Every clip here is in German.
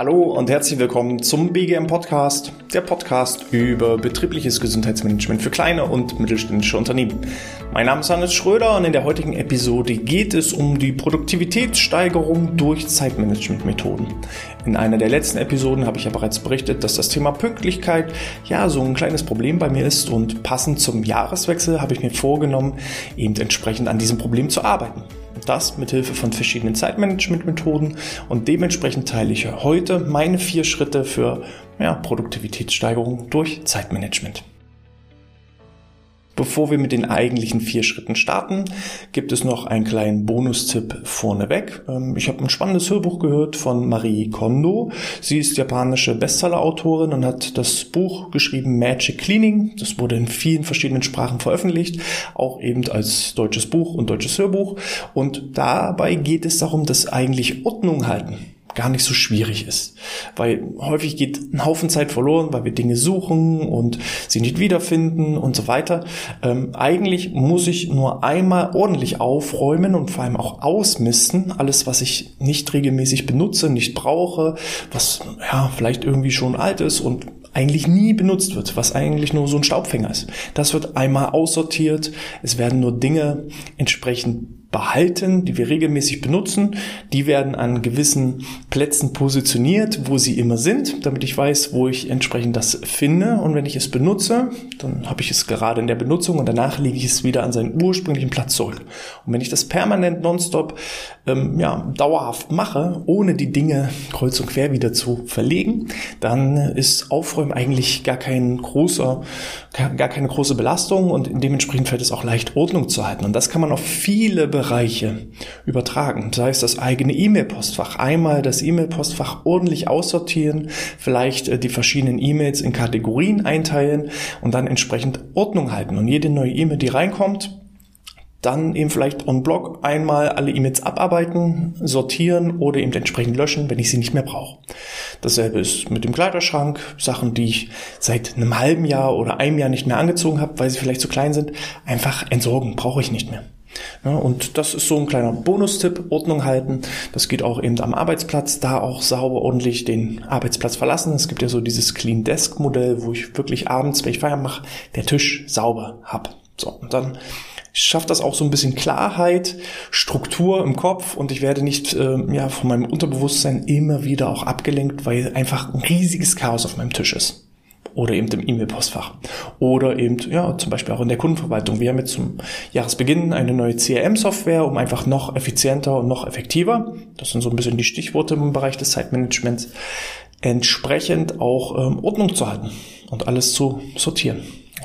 Hallo und herzlich willkommen zum BGM Podcast, der Podcast über betriebliches Gesundheitsmanagement für kleine und mittelständische Unternehmen. Mein Name ist Hannes Schröder und in der heutigen Episode geht es um die Produktivitätssteigerung durch Zeitmanagementmethoden. In einer der letzten Episoden habe ich ja bereits berichtet, dass das Thema Pünktlichkeit ja so ein kleines Problem bei mir ist und passend zum Jahreswechsel habe ich mir vorgenommen, eben entsprechend an diesem Problem zu arbeiten. Das mit Hilfe von verschiedenen Zeitmanagement-Methoden und dementsprechend teile ich heute meine vier Schritte für ja, Produktivitätssteigerung durch Zeitmanagement. Bevor wir mit den eigentlichen vier Schritten starten, gibt es noch einen kleinen Bonustipp vorneweg. Ähm, ich habe ein spannendes Hörbuch gehört von Marie Kondo. Sie ist japanische Bestseller-Autorin und hat das Buch geschrieben Magic Cleaning. Das wurde in vielen verschiedenen Sprachen veröffentlicht, auch eben als deutsches Buch und deutsches Hörbuch. Und dabei geht es darum, dass eigentlich Ordnung halten gar nicht so schwierig ist. Weil häufig geht ein Haufen Zeit verloren, weil wir Dinge suchen und sie nicht wiederfinden und so weiter. Ähm, eigentlich muss ich nur einmal ordentlich aufräumen und vor allem auch ausmisten. Alles, was ich nicht regelmäßig benutze, nicht brauche, was ja vielleicht irgendwie schon alt ist und eigentlich nie benutzt wird, was eigentlich nur so ein Staubfänger ist. Das wird einmal aussortiert. Es werden nur Dinge entsprechend behalten, die wir regelmäßig benutzen. Die werden an gewissen Plätzen positioniert, wo sie immer sind, damit ich weiß, wo ich entsprechend das finde. Und wenn ich es benutze, dann habe ich es gerade in der Benutzung und danach lege ich es wieder an seinen ursprünglichen Platz zurück. Und wenn ich das permanent nonstop ähm, ja, dauerhaft mache, ohne die Dinge kreuz und quer wieder zu verlegen, dann ist Aufräumen eigentlich gar kein großer, gar keine große Belastung und dementsprechend fällt es auch leicht Ordnung zu halten. Und das kann man auf viele Bereiche übertragen. Sei es das eigene E-Mail-Postfach. Einmal das E-Mail-Postfach ordentlich aussortieren, vielleicht äh, die verschiedenen E-Mails in Kategorien einteilen und dann entsprechend Ordnung halten. Und jede neue E-Mail, die reinkommt, dann eben vielleicht on Block einmal alle E-Mails abarbeiten, sortieren oder eben entsprechend löschen, wenn ich sie nicht mehr brauche. Dasselbe ist mit dem Kleiderschrank, Sachen, die ich seit einem halben Jahr oder einem Jahr nicht mehr angezogen habe, weil sie vielleicht zu klein sind, einfach entsorgen, brauche ich nicht mehr. Ja, und das ist so ein kleiner Bonustipp, Ordnung halten. Das geht auch eben am Arbeitsplatz, da auch sauber ordentlich den Arbeitsplatz verlassen. Es gibt ja so dieses Clean Desk Modell, wo ich wirklich abends, wenn ich Feier mache, der Tisch sauber hab. So, und dann schafft das auch so ein bisschen Klarheit, Struktur im Kopf und ich werde nicht äh, ja, von meinem Unterbewusstsein immer wieder auch abgelenkt, weil einfach ein riesiges Chaos auf meinem Tisch ist. Oder eben im E-Mail-Postfach. Oder eben, ja, zum Beispiel auch in der Kundenverwaltung. Wir haben jetzt zum Jahresbeginn eine neue CRM-Software, um einfach noch effizienter und noch effektiver, das sind so ein bisschen die Stichworte im Bereich des Zeitmanagements, entsprechend auch ähm, Ordnung zu halten und alles zu sortieren.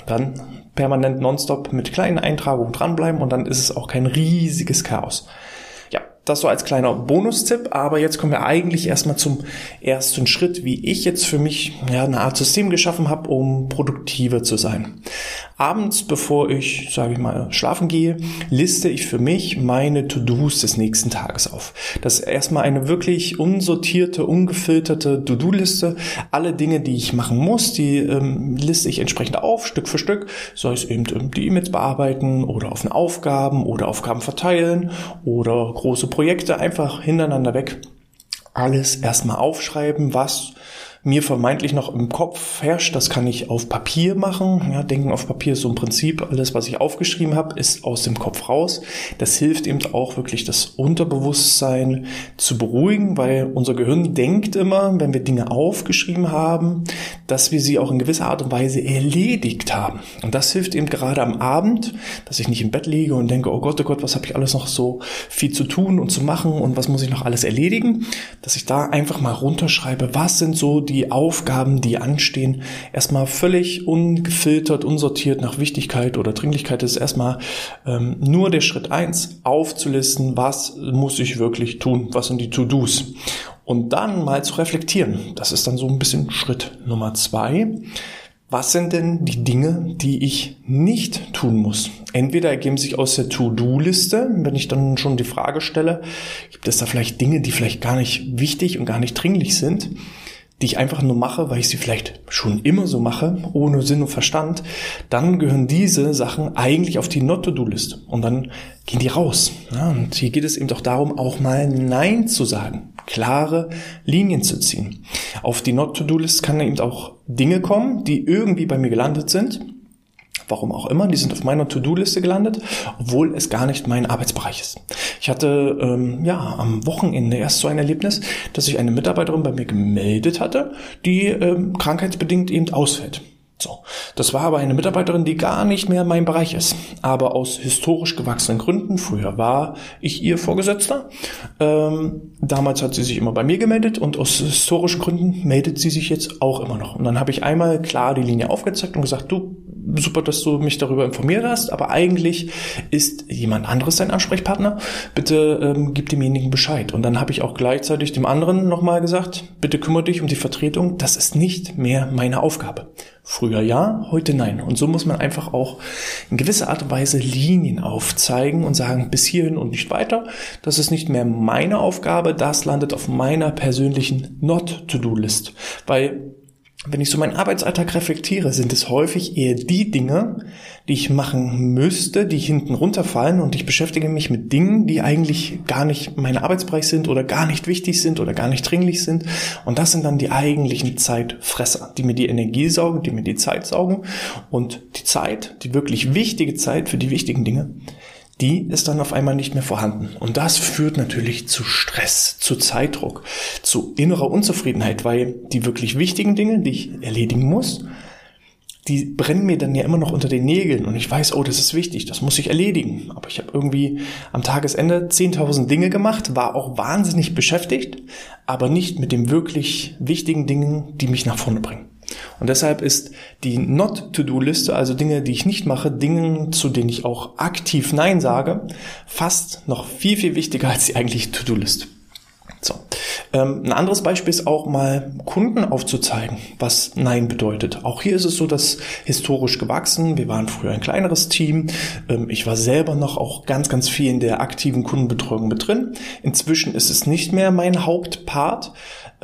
Dann permanent nonstop mit kleinen Eintragungen dranbleiben und dann ist es auch kein riesiges Chaos. Das so als kleiner Bonustipp, aber jetzt kommen wir eigentlich erstmal zum ersten Schritt, wie ich jetzt für mich ja, eine Art System geschaffen habe, um produktiver zu sein. Abends, bevor ich, sage ich mal, schlafen gehe, liste ich für mich meine To-Dos des nächsten Tages auf. Das ist erstmal eine wirklich unsortierte, ungefilterte To-Do-Liste. Alle Dinge, die ich machen muss, die ähm, liste ich entsprechend auf, Stück für Stück. Sei es eben ähm, die E-Mails bearbeiten oder auf Aufgaben oder Aufgaben verteilen oder große Projekte einfach hintereinander weg. Alles erstmal aufschreiben, was mir vermeintlich noch im Kopf herrscht, das kann ich auf Papier machen. Ja, Denken auf Papier ist so im Prinzip alles, was ich aufgeschrieben habe, ist aus dem Kopf raus. Das hilft eben auch wirklich das Unterbewusstsein zu beruhigen, weil unser Gehirn denkt immer, wenn wir Dinge aufgeschrieben haben, dass wir sie auch in gewisser Art und Weise erledigt haben. Und das hilft eben gerade am Abend, dass ich nicht im Bett liege und denke, oh Gott, oh Gott, was habe ich alles noch so viel zu tun und zu machen und was muss ich noch alles erledigen, dass ich da einfach mal runterschreibe, was sind so die die Aufgaben, die anstehen, erstmal völlig ungefiltert, unsortiert nach Wichtigkeit oder Dringlichkeit ist erstmal ähm, nur der Schritt eins aufzulisten, was muss ich wirklich tun, was sind die To-Dos. Und dann mal zu reflektieren. Das ist dann so ein bisschen Schritt Nummer zwei. Was sind denn die Dinge, die ich nicht tun muss? Entweder ergeben sich aus der To-Do-Liste, wenn ich dann schon die Frage stelle, gibt es da vielleicht Dinge, die vielleicht gar nicht wichtig und gar nicht dringlich sind? Die ich einfach nur mache, weil ich sie vielleicht schon immer so mache, ohne Sinn und Verstand, dann gehören diese Sachen eigentlich auf die Not-to-Do-Liste und dann gehen die raus. Ja, und hier geht es eben doch darum, auch mal Nein zu sagen. klare Linien zu ziehen. Auf die Not-to-Do-List kann eben auch Dinge kommen, die irgendwie bei mir gelandet sind. Warum auch immer, die sind auf meiner To-Do-Liste gelandet, obwohl es gar nicht mein Arbeitsbereich ist. Ich hatte ähm, ja am Wochenende erst so ein Erlebnis, dass sich eine Mitarbeiterin bei mir gemeldet hatte, die ähm, krankheitsbedingt eben ausfällt. So. Das war aber eine Mitarbeiterin, die gar nicht mehr mein Bereich ist. Aber aus historisch gewachsenen Gründen, früher war ich ihr Vorgesetzter. Ähm, damals hat sie sich immer bei mir gemeldet und aus historischen Gründen meldet sie sich jetzt auch immer noch. Und dann habe ich einmal klar die Linie aufgezeigt und gesagt, du, super, dass du mich darüber informiert hast, aber eigentlich ist jemand anderes dein Ansprechpartner. Bitte ähm, gib demjenigen Bescheid. Und dann habe ich auch gleichzeitig dem anderen nochmal gesagt, bitte kümmere dich um die Vertretung. Das ist nicht mehr meine Aufgabe. Früher ja, heute nein. Und so muss man einfach auch in gewisser Art und Weise Linien aufzeigen und sagen, bis hierhin und nicht weiter. Das ist nicht mehr meine Aufgabe, das landet auf meiner persönlichen Not-to-Do-List. Weil wenn ich so meinen Arbeitsalltag reflektiere, sind es häufig eher die Dinge, die ich machen müsste, die hinten runterfallen und ich beschäftige mich mit Dingen, die eigentlich gar nicht mein Arbeitsbereich sind oder gar nicht wichtig sind oder gar nicht dringlich sind. Und das sind dann die eigentlichen Zeitfresser, die mir die Energie saugen, die mir die Zeit saugen. Und die Zeit, die wirklich wichtige Zeit für die wichtigen Dinge, die ist dann auf einmal nicht mehr vorhanden. Und das führt natürlich zu Stress, zu Zeitdruck, zu innerer Unzufriedenheit, weil die wirklich wichtigen Dinge, die ich erledigen muss, die brennen mir dann ja immer noch unter den Nägeln und ich weiß, oh, das ist wichtig, das muss ich erledigen. Aber ich habe irgendwie am Tagesende 10.000 Dinge gemacht, war auch wahnsinnig beschäftigt, aber nicht mit den wirklich wichtigen Dingen, die mich nach vorne bringen. Und deshalb ist die Not-to-Do-Liste, also Dinge, die ich nicht mache, Dinge, zu denen ich auch aktiv Nein sage, fast noch viel, viel wichtiger als die eigentliche To-Do-Liste. So. Ähm, ein anderes Beispiel ist auch mal Kunden aufzuzeigen, was Nein bedeutet. Auch hier ist es so, dass historisch gewachsen. Wir waren früher ein kleineres Team. Ähm, ich war selber noch auch ganz, ganz viel in der aktiven Kundenbetreuung mit drin. Inzwischen ist es nicht mehr mein Hauptpart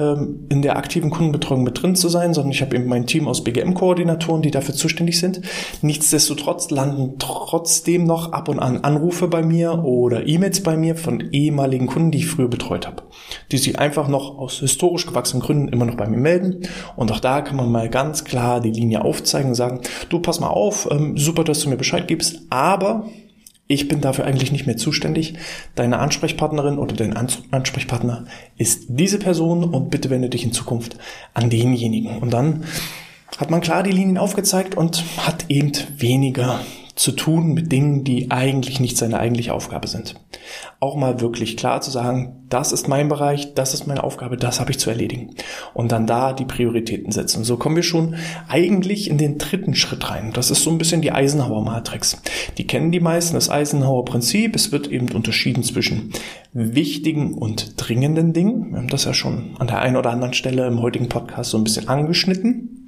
ähm, in der aktiven Kundenbetreuung mit drin zu sein, sondern ich habe eben mein Team aus BGM-Koordinatoren, die dafür zuständig sind. Nichtsdestotrotz landen trotzdem noch ab und an Anrufe bei mir oder E-Mails bei mir von ehemaligen Kunden, die ich früher betreut habe, die sich einfach noch aus historisch gewachsenen Gründen immer noch bei mir melden. Und auch da kann man mal ganz klar die Linie aufzeigen und sagen, du pass mal auf, ähm, super, dass du mir Bescheid gibst, aber ich bin dafür eigentlich nicht mehr zuständig. Deine Ansprechpartnerin oder dein Ansprechpartner ist diese Person und bitte wende dich in Zukunft an denjenigen. Und dann hat man klar die Linien aufgezeigt und hat eben weniger zu tun mit Dingen, die eigentlich nicht seine eigentliche Aufgabe sind. Auch mal wirklich klar zu sagen, das ist mein Bereich, das ist meine Aufgabe, das habe ich zu erledigen. Und dann da die Prioritäten setzen. Und so kommen wir schon eigentlich in den dritten Schritt rein. Das ist so ein bisschen die Eisenhower Matrix. Die kennen die meisten, das Eisenhower Prinzip. Es wird eben unterschieden zwischen wichtigen und dringenden Dingen. Wir haben das ja schon an der einen oder anderen Stelle im heutigen Podcast so ein bisschen angeschnitten.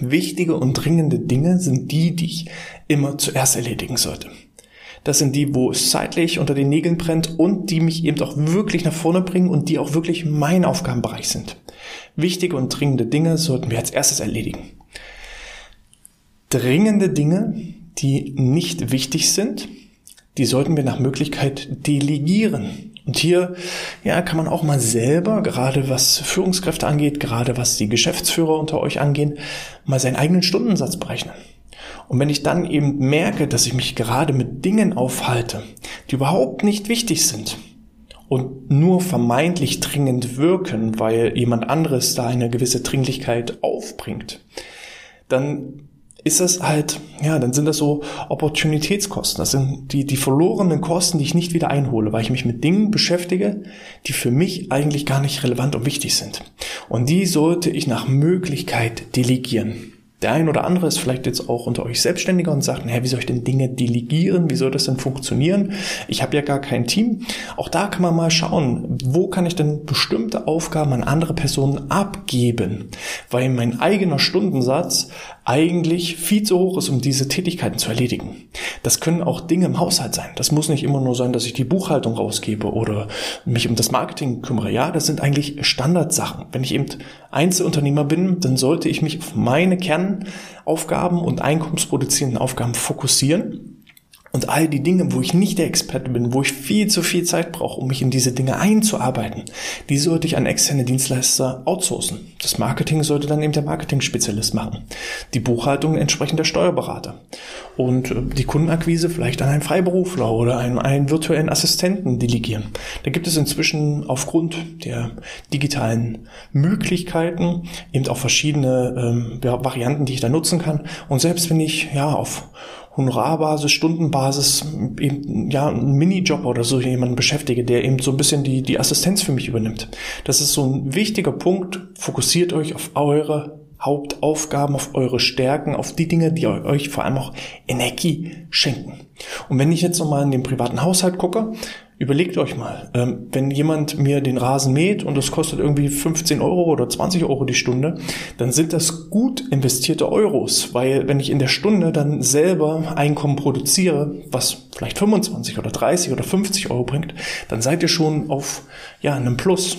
Wichtige und dringende Dinge sind die, die ich immer zuerst erledigen sollte. Das sind die, wo es zeitlich unter den Nägeln brennt und die mich eben auch wirklich nach vorne bringen und die auch wirklich mein Aufgabenbereich sind. Wichtige und dringende Dinge sollten wir als erstes erledigen. Dringende Dinge, die nicht wichtig sind, die sollten wir nach Möglichkeit delegieren. Und hier ja, kann man auch mal selber, gerade was Führungskräfte angeht, gerade was die Geschäftsführer unter euch angehen, mal seinen eigenen Stundensatz berechnen. Und wenn ich dann eben merke, dass ich mich gerade mit Dingen aufhalte, die überhaupt nicht wichtig sind und nur vermeintlich dringend wirken, weil jemand anderes da eine gewisse Dringlichkeit aufbringt, dann ist es halt, ja, dann sind das so Opportunitätskosten. Das sind die, die verlorenen Kosten, die ich nicht wieder einhole, weil ich mich mit Dingen beschäftige, die für mich eigentlich gar nicht relevant und wichtig sind. Und die sollte ich nach Möglichkeit delegieren. Der ein oder andere ist vielleicht jetzt auch unter euch Selbstständiger und sagt, naja, wie soll ich denn Dinge delegieren? Wie soll das denn funktionieren? Ich habe ja gar kein Team. Auch da kann man mal schauen, wo kann ich denn bestimmte Aufgaben an andere Personen abgeben? Weil mein eigener Stundensatz eigentlich viel zu hoch ist, um diese Tätigkeiten zu erledigen. Das können auch Dinge im Haushalt sein. Das muss nicht immer nur sein, dass ich die Buchhaltung rausgebe oder mich um das Marketing kümmere. Ja, das sind eigentlich Standardsachen. Wenn ich eben Einzelunternehmer bin, dann sollte ich mich auf meine Kernaufgaben und einkommensproduzierenden Aufgaben fokussieren Und all die Dinge, wo ich nicht der Experte bin, wo ich viel zu viel Zeit brauche, um mich in diese Dinge einzuarbeiten, die sollte ich an externe Dienstleister outsourcen. Das Marketing sollte dann eben der Marketing-Spezialist machen. Die Buchhaltung entsprechend der Steuerberater. Und äh, die Kundenakquise vielleicht an einen Freiberufler oder einen, einen virtuellen Assistenten delegieren. Da gibt es inzwischen aufgrund der digitalen Möglichkeiten eben auch verschiedene ähm, Varianten, die ich da nutzen kann. Und selbst wenn ich ja auf Honorarbasis, Stundenbasis, eben, ja, ein Minijob oder so jemanden beschäftige, der eben so ein bisschen die, die Assistenz für mich übernimmt. Das ist so ein wichtiger Punkt. Fokussiert euch auf eure Hauptaufgaben, auf eure Stärken, auf die Dinge, die euch vor allem auch Energie schenken. Und wenn ich jetzt nochmal in den privaten Haushalt gucke, Überlegt euch mal, ähm, wenn jemand mir den Rasen mäht und das kostet irgendwie 15 Euro oder 20 Euro die Stunde, dann sind das gut investierte Euros, weil wenn ich in der Stunde dann selber Einkommen produziere, was vielleicht 25 oder 30 oder 50 Euro bringt, dann seid ihr schon auf ja, einem Plus.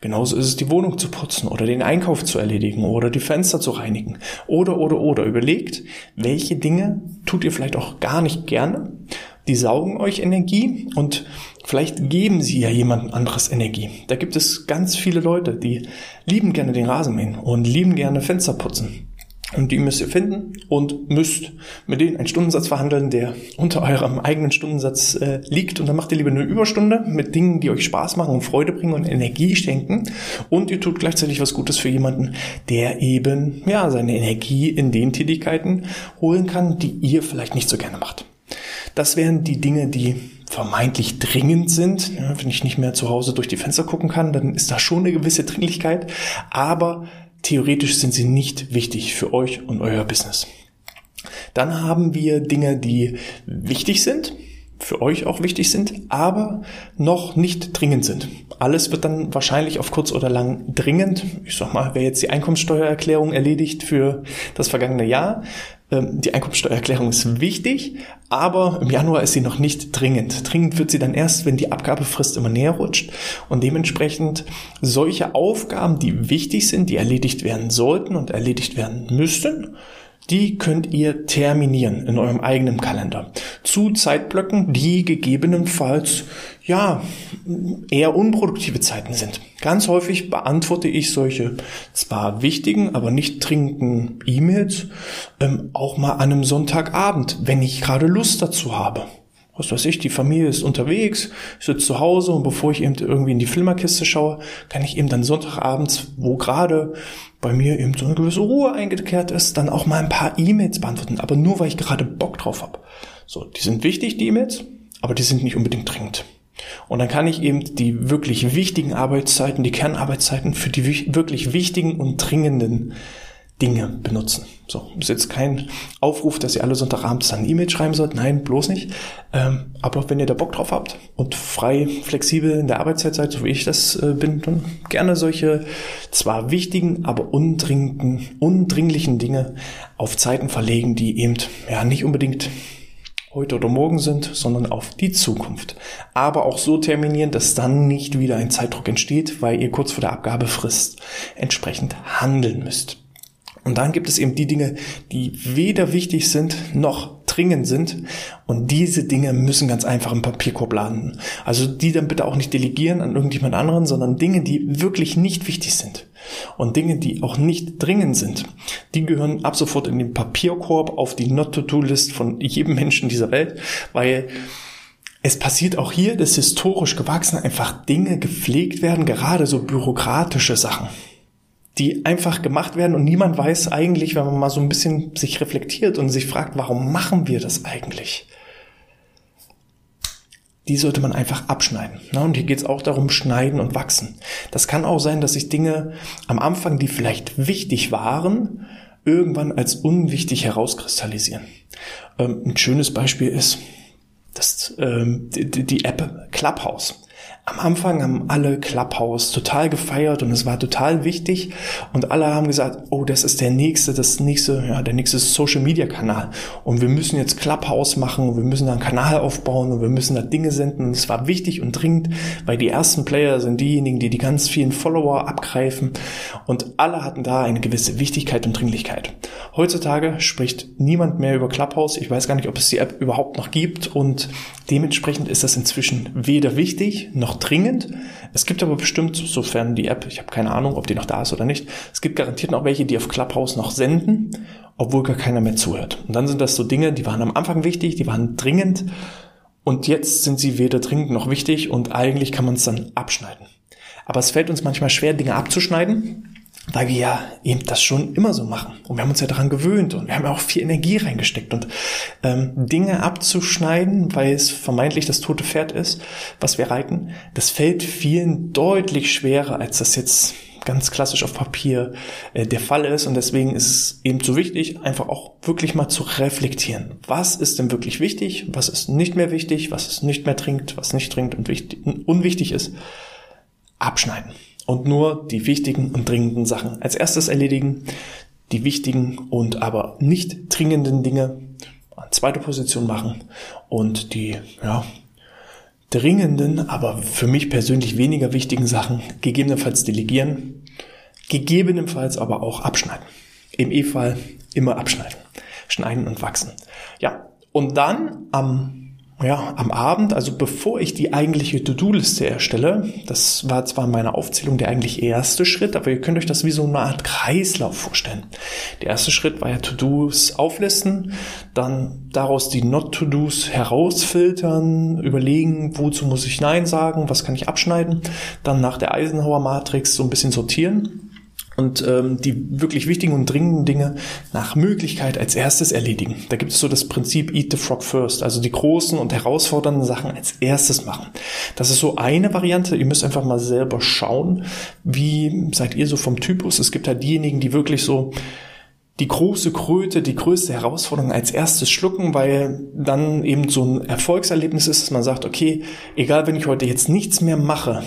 Genauso ist es, die Wohnung zu putzen oder den Einkauf zu erledigen oder die Fenster zu reinigen oder, oder, oder. Überlegt, welche Dinge tut ihr vielleicht auch gar nicht gerne die saugen euch Energie und vielleicht geben sie ja jemand anderes Energie. Da gibt es ganz viele Leute, die lieben gerne den Rasenmähen und lieben gerne Fenster putzen. Und die müsst ihr finden und müsst mit denen einen Stundensatz verhandeln, der unter eurem eigenen Stundensatz äh, liegt. Und dann macht ihr lieber eine Überstunde mit Dingen, die euch Spaß machen und Freude bringen und Energie schenken. Und ihr tut gleichzeitig was Gutes für jemanden, der eben ja seine Energie in den Tätigkeiten holen kann, die ihr vielleicht nicht so gerne macht. Das wären die Dinge, die vermeintlich dringend sind. Ja, wenn ich nicht mehr zu Hause durch die Fenster gucken kann, dann ist da schon eine gewisse Dringlichkeit. Aber theoretisch sind sie nicht wichtig für euch und euer Business. Dann haben wir Dinge, die wichtig sind, für euch auch wichtig sind, aber noch nicht dringend sind. Alles wird dann wahrscheinlich auf kurz oder lang dringend. Ich sag mal, wer jetzt die Einkommenssteuererklärung erledigt für das vergangene Jahr, die Einkommensteuererklärung ist wichtig, aber im Januar ist sie noch nicht dringend. Dringend wird sie dann erst, wenn die Abgabefrist immer näher rutscht und dementsprechend solche Aufgaben, die wichtig sind, die erledigt werden sollten und erledigt werden müssten, die könnt ihr terminieren in eurem eigenen Kalender. Zu Zeitblöcken, die gegebenenfalls, ja, eher unproduktive Zeiten sind. Ganz häufig beantworte ich solche zwar wichtigen, aber nicht dringenden E-Mails ähm, auch mal an einem Sonntagabend, wenn ich gerade Lust dazu habe was weiß ich, die Familie ist unterwegs, ich sitze zu Hause und bevor ich eben irgendwie in die Flimmerkiste schaue, kann ich eben dann Sonntagabends, wo gerade bei mir eben so eine gewisse Ruhe eingekehrt ist, dann auch mal ein paar E-Mails beantworten, aber nur weil ich gerade Bock drauf habe. So, die sind wichtig, die E-Mails, aber die sind nicht unbedingt dringend. Und dann kann ich eben die wirklich wichtigen Arbeitszeiten, die Kernarbeitszeiten für die wirklich wichtigen und dringenden Dinge benutzen. So, ist jetzt kein Aufruf, dass ihr alle Sonntagabends dann E-Mail schreiben sollt. Nein, bloß nicht. Ähm, aber wenn ihr da Bock drauf habt und frei, flexibel in der Arbeitszeit seid, so wie ich das äh, bin, dann gerne solche zwar wichtigen, aber undringlichen, undringlichen Dinge auf Zeiten verlegen, die eben ja nicht unbedingt heute oder morgen sind, sondern auf die Zukunft. Aber auch so terminieren, dass dann nicht wieder ein Zeitdruck entsteht, weil ihr kurz vor der Abgabefrist entsprechend handeln müsst. Und dann gibt es eben die Dinge, die weder wichtig sind noch dringend sind. Und diese Dinge müssen ganz einfach im Papierkorb landen. Also die dann bitte auch nicht delegieren an irgendjemand anderen, sondern Dinge, die wirklich nicht wichtig sind. Und Dinge, die auch nicht dringend sind, die gehören ab sofort in den Papierkorb auf die Not-to-Do-List von jedem Menschen dieser Welt, weil es passiert auch hier, dass historisch gewachsen einfach Dinge gepflegt werden, gerade so bürokratische Sachen die einfach gemacht werden und niemand weiß eigentlich, wenn man mal so ein bisschen sich reflektiert und sich fragt, warum machen wir das eigentlich? Die sollte man einfach abschneiden. Und hier geht es auch darum, schneiden und wachsen. Das kann auch sein, dass sich Dinge am Anfang, die vielleicht wichtig waren, irgendwann als unwichtig herauskristallisieren. Ähm, ein schönes Beispiel ist das, ähm, die App Clubhouse. Am Anfang haben alle Clubhouse total gefeiert und es war total wichtig und alle haben gesagt, oh, das ist der nächste, das nächste, ja, der nächste Social Media Kanal und wir müssen jetzt Clubhouse machen und wir müssen da einen Kanal aufbauen und wir müssen da Dinge senden und es war wichtig und dringend, weil die ersten Player sind diejenigen, die die ganz vielen Follower abgreifen und alle hatten da eine gewisse Wichtigkeit und Dringlichkeit. Heutzutage spricht niemand mehr über Clubhouse. Ich weiß gar nicht, ob es die App überhaupt noch gibt und dementsprechend ist das inzwischen weder wichtig noch dringend. Es gibt aber bestimmt, sofern die App, ich habe keine Ahnung, ob die noch da ist oder nicht, es gibt garantiert noch welche, die auf Clubhouse noch senden, obwohl gar keiner mehr zuhört. Und dann sind das so Dinge, die waren am Anfang wichtig, die waren dringend und jetzt sind sie weder dringend noch wichtig und eigentlich kann man es dann abschneiden. Aber es fällt uns manchmal schwer, Dinge abzuschneiden, weil wir ja eben das schon immer so machen. Und wir haben uns ja daran gewöhnt und wir haben ja auch viel Energie reingesteckt. Und ähm, Dinge abzuschneiden, weil es vermeintlich das tote Pferd ist, was wir reiten, das fällt vielen deutlich schwerer, als das jetzt ganz klassisch auf Papier äh, der Fall ist. Und deswegen ist es eben so wichtig, einfach auch wirklich mal zu reflektieren. Was ist denn wirklich wichtig? Was ist nicht mehr wichtig? Was ist nicht mehr trinkt? Was nicht trinkt und wichtig, unwichtig ist? Abschneiden und nur die wichtigen und dringenden Sachen als erstes erledigen, die wichtigen und aber nicht dringenden Dinge an zweiter Position machen und die ja, dringenden, aber für mich persönlich weniger wichtigen Sachen gegebenenfalls delegieren, gegebenenfalls aber auch abschneiden. Im E-Fall immer abschneiden, schneiden und wachsen. Ja, und dann am ja, am Abend, also bevor ich die eigentliche To-Do-Liste erstelle, das war zwar in meiner Aufzählung der eigentlich erste Schritt, aber ihr könnt euch das wie so eine Art Kreislauf vorstellen. Der erste Schritt war ja To-Dos auflisten, dann daraus die Not-To-Dos herausfiltern, überlegen, wozu muss ich Nein sagen, was kann ich abschneiden, dann nach der Eisenhower-Matrix so ein bisschen sortieren und ähm, die wirklich wichtigen und dringenden Dinge nach Möglichkeit als erstes erledigen. Da gibt es so das Prinzip Eat the Frog First, also die großen und herausfordernden Sachen als erstes machen. Das ist so eine Variante. Ihr müsst einfach mal selber schauen, wie seid ihr so vom Typus. Es gibt halt diejenigen, die wirklich so die große Kröte, die größte Herausforderung als erstes schlucken, weil dann eben so ein Erfolgserlebnis ist, dass man sagt, okay, egal wenn ich heute jetzt nichts mehr mache,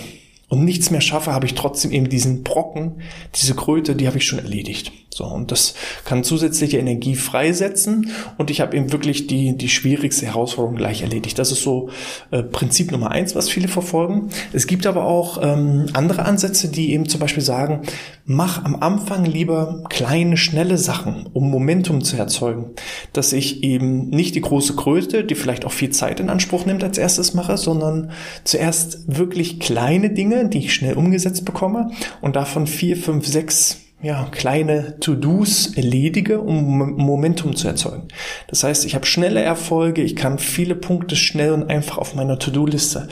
und nichts mehr schaffe, habe ich trotzdem eben diesen Brocken, diese Kröte, die habe ich schon erledigt. So, und das kann zusätzliche Energie freisetzen und ich habe eben wirklich die, die schwierigste Herausforderung gleich erledigt. Das ist so äh, Prinzip Nummer eins, was viele verfolgen. Es gibt aber auch ähm, andere Ansätze, die eben zum Beispiel sagen, mach am Anfang lieber kleine, schnelle Sachen, um Momentum zu erzeugen. Dass ich eben nicht die große Kröte, die vielleicht auch viel Zeit in Anspruch nimmt, als erstes mache, sondern zuerst wirklich kleine Dinge, die ich schnell umgesetzt bekomme und davon vier, fünf, sechs ja, kleine To-Dos erledige, um Momentum zu erzeugen. Das heißt, ich habe schnelle Erfolge, ich kann viele Punkte schnell und einfach auf meiner To-Do-Liste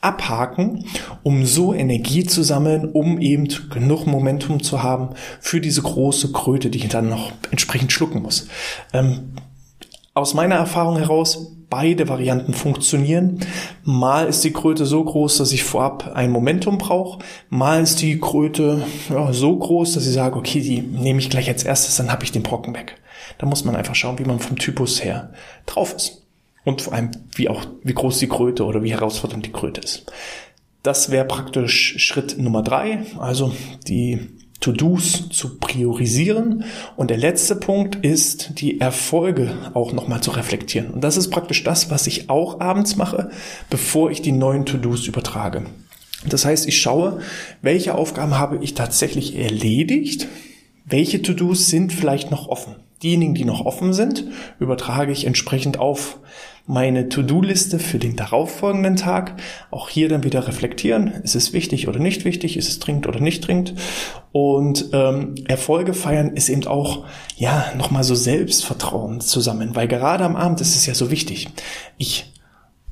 abhaken, um so Energie zu sammeln, um eben genug Momentum zu haben für diese große Kröte, die ich dann noch entsprechend schlucken muss. Ähm, aus meiner Erfahrung heraus, beide Varianten funktionieren. Mal ist die Kröte so groß, dass ich vorab ein Momentum brauche. Mal ist die Kröte ja, so groß, dass ich sage, okay, die nehme ich gleich als erstes, dann habe ich den Brocken weg. Da muss man einfach schauen, wie man vom Typus her drauf ist. Und vor allem, wie auch, wie groß die Kröte oder wie herausfordernd die Kröte ist. Das wäre praktisch Schritt Nummer drei. Also die To-Dos zu priorisieren. Und der letzte Punkt ist, die Erfolge auch nochmal zu reflektieren. Und das ist praktisch das, was ich auch abends mache, bevor ich die neuen To-Dos übertrage. Das heißt, ich schaue, welche Aufgaben habe ich tatsächlich erledigt, welche To-Dos sind vielleicht noch offen. Diejenigen, die noch offen sind, übertrage ich entsprechend auf meine To-Do-Liste für den darauffolgenden Tag. Auch hier dann wieder reflektieren. Ist es wichtig oder nicht wichtig? Ist es dringend oder nicht dringend? Und ähm, Erfolge feiern ist eben auch, ja, nochmal so Selbstvertrauen zusammen. Weil gerade am Abend ist es ja so wichtig. Ich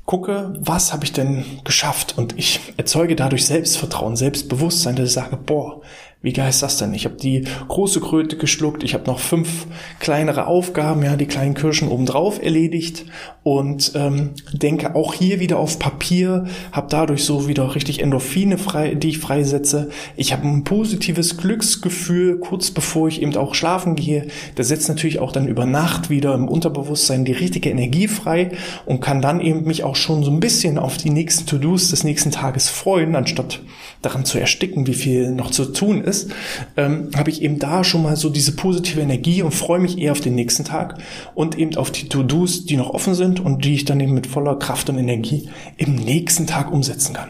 gucke, was habe ich denn geschafft? Und ich erzeuge dadurch Selbstvertrauen, Selbstbewusstsein, dass ich sage, boah, Wie geil ist das denn? Ich habe die große Kröte geschluckt, ich habe noch fünf kleinere Aufgaben, ja, die kleinen Kirschen obendrauf erledigt und ähm, denke auch hier wieder auf Papier, habe dadurch so wieder richtig Endorphine frei, die ich freisetze. Ich habe ein positives Glücksgefühl kurz bevor ich eben auch schlafen gehe. Das setzt natürlich auch dann über Nacht wieder im Unterbewusstsein die richtige Energie frei und kann dann eben mich auch schon so ein bisschen auf die nächsten To-Dos des nächsten Tages freuen, anstatt daran zu ersticken, wie viel noch zu tun ist, ähm, habe ich eben da schon mal so diese positive Energie und freue mich eher auf den nächsten Tag und eben auf die To-Dos, die noch offen sind und die ich dann eben mit voller Kraft und Energie im nächsten Tag umsetzen kann.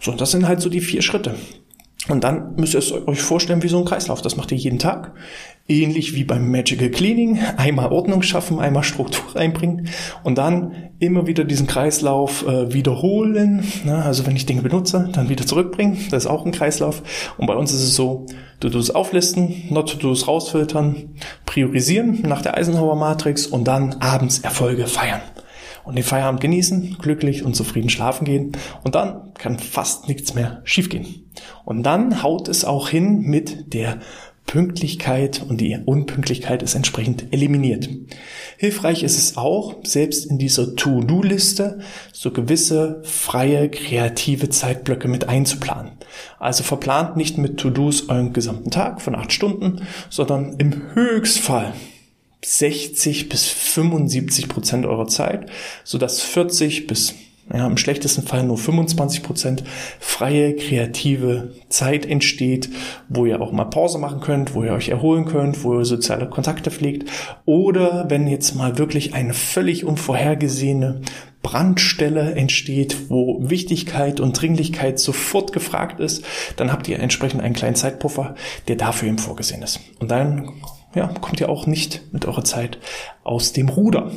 So, und das sind halt so die vier Schritte. Und dann müsst ihr es euch vorstellen wie so ein Kreislauf. Das macht ihr jeden Tag. Ähnlich wie beim Magical Cleaning. Einmal Ordnung schaffen, einmal Struktur reinbringen und dann immer wieder diesen Kreislauf äh, wiederholen. Na, also wenn ich Dinge benutze, dann wieder zurückbringen. Das ist auch ein Kreislauf. Und bei uns ist es so, du tust auflisten, not to do's rausfiltern, priorisieren nach der Eisenhower Matrix und dann abends Erfolge feiern und den Feierabend genießen, glücklich und zufrieden schlafen gehen und dann kann fast nichts mehr schiefgehen. Und dann haut es auch hin mit der Pünktlichkeit und die Unpünktlichkeit ist entsprechend eliminiert. Hilfreich ist es auch, selbst in dieser To-Do-Liste so gewisse freie, kreative Zeitblöcke mit einzuplanen. Also verplant nicht mit To-Dos euren gesamten Tag von acht Stunden, sondern im Höchstfall 60 bis 75 Prozent eurer Zeit, sodass 40 bis ja, im schlechtesten Fall nur 25 Prozent freie, kreative Zeit entsteht, wo ihr auch mal Pause machen könnt, wo ihr euch erholen könnt, wo ihr soziale Kontakte pflegt. Oder wenn jetzt mal wirklich eine völlig unvorhergesehene Brandstelle entsteht, wo Wichtigkeit und Dringlichkeit sofort gefragt ist, dann habt ihr entsprechend einen kleinen Zeitpuffer, der dafür eben vorgesehen ist. Und dann ja, kommt ihr auch nicht mit eurer Zeit aus dem Ruder.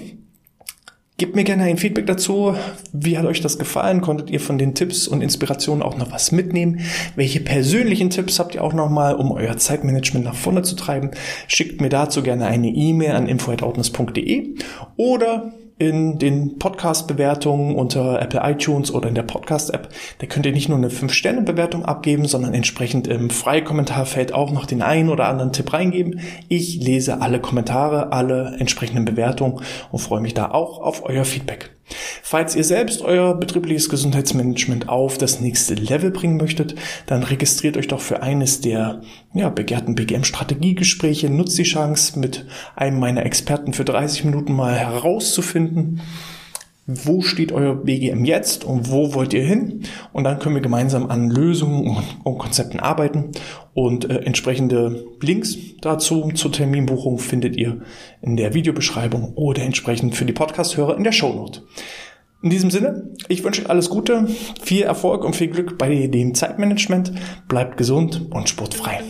Gebt mir gerne ein Feedback dazu. Wie hat euch das gefallen? Konntet ihr von den Tipps und Inspirationen auch noch was mitnehmen? Welche persönlichen Tipps habt ihr auch noch mal, um euer Zeitmanagement nach vorne zu treiben? Schickt mir dazu gerne eine E-Mail an info@outness.de oder in den Podcast-Bewertungen unter Apple iTunes oder in der Podcast-App. Da könnt ihr nicht nur eine 5-Sterne-Bewertung abgeben, sondern entsprechend im Freikommentarfeld auch noch den einen oder anderen Tipp reingeben. Ich lese alle Kommentare, alle entsprechenden Bewertungen und freue mich da auch auf euer Feedback. Falls ihr selbst euer betriebliches Gesundheitsmanagement auf das nächste Level bringen möchtet, dann registriert euch doch für eines der ja, begehrten BGM-Strategiegespräche. Nutzt die Chance, mit einem meiner Experten für 30 Minuten mal herauszufinden, wo steht euer BGM jetzt und wo wollt ihr hin? Und dann können wir gemeinsam an Lösungen und Konzepten arbeiten. Und äh, entsprechende Links dazu zur Terminbuchung findet ihr in der Videobeschreibung oder entsprechend für die Podcast-Hörer in der Shownote. In diesem Sinne, ich wünsche euch alles Gute, viel Erfolg und viel Glück bei dem Zeitmanagement. Bleibt gesund und sportfrei.